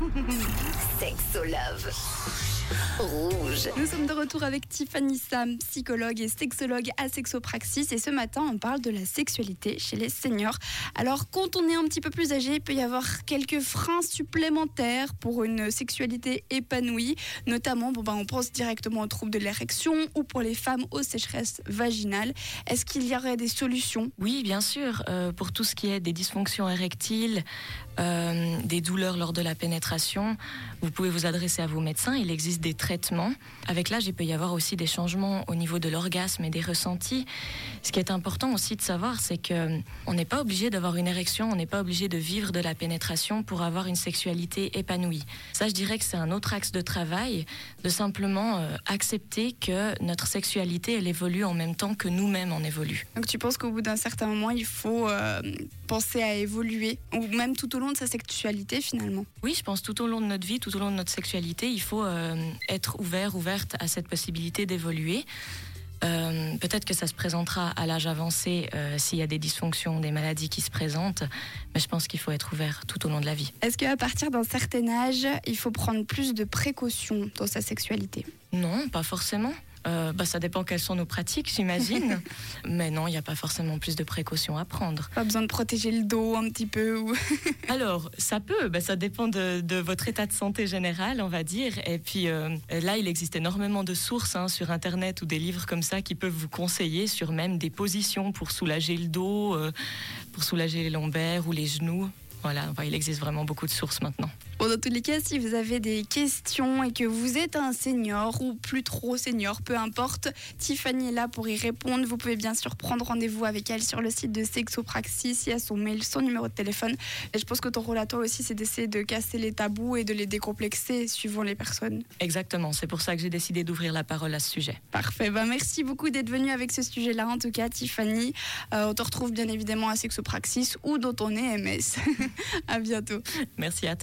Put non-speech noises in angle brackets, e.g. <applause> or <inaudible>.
<laughs> Sexolove. Rouge. Nous sommes de retour avec Tiffany Sam, psychologue et sexologue à Sexopraxis. Et ce matin, on parle de la sexualité chez les seniors. Alors, quand on est un petit peu plus âgé, il peut y avoir quelques freins supplémentaires pour une sexualité épanouie. Notamment, bon, ben, on pense directement aux troubles de l'érection ou pour les femmes aux sécheresses vaginales. Est-ce qu'il y aurait des solutions? Oui, bien sûr. Euh, pour tout ce qui est des dysfonctions érectiles, euh, des douleurs lors de la pénétration, vous pouvez vous adresser à vos médecins. Il existe des traitements. Avec l'âge, il peut y avoir aussi des changements au niveau de l'orgasme et des ressentis. Ce qui est important aussi de savoir, c'est que on n'est pas obligé d'avoir une érection, on n'est pas obligé de vivre de la pénétration pour avoir une sexualité épanouie. Ça, je dirais que c'est un autre axe de travail, de simplement euh, accepter que notre sexualité, elle évolue en même temps que nous-mêmes on évolue. Donc, tu penses qu'au bout d'un certain moment, il faut euh, penser à évoluer, ou même tout au long de sa sexualité finalement? Oui, je pense tout au long de notre vie, tout au long de notre sexualité, il faut euh, être ouvert, ouverte à cette possibilité d'évoluer. Euh, Peut-être que ça se présentera à l'âge avancé euh, s'il y a des dysfonctions, des maladies qui se présentent, mais je pense qu'il faut être ouvert tout au long de la vie. Est-ce qu'à partir d'un certain âge, il faut prendre plus de précautions dans sa sexualité? Non, pas forcément. Euh, bah, ça dépend quelles sont nos pratiques, j'imagine. <laughs> mais non, il n'y a pas forcément plus de précautions à prendre. Pas besoin de protéger le dos un petit peu ou... <laughs> Alors, ça peut, bah, ça dépend de, de votre état de santé général, on va dire. Et puis euh, là, il existe énormément de sources hein, sur Internet ou des livres comme ça qui peuvent vous conseiller sur même des positions pour soulager le dos, euh, pour soulager les lombaires ou les genoux. Voilà, il existe vraiment beaucoup de sources maintenant. Bon, dans tous les cas, si vous avez des questions et que vous êtes un senior ou plus trop senior, peu importe, Tiffany est là pour y répondre. Vous pouvez bien sûr prendre rendez-vous avec elle sur le site de Sexopraxis. Il y a son mail, son numéro de téléphone. Et je pense que ton rôle à toi aussi, c'est d'essayer de casser les tabous et de les décomplexer suivant les personnes. Exactement, c'est pour ça que j'ai décidé d'ouvrir la parole à ce sujet. Parfait. Ben, merci beaucoup d'être venu avec ce sujet-là, en tout cas, Tiffany. Euh, on te retrouve bien évidemment à Sexopraxis ou dans ton EMS. <laughs> à bientôt. Merci à toi.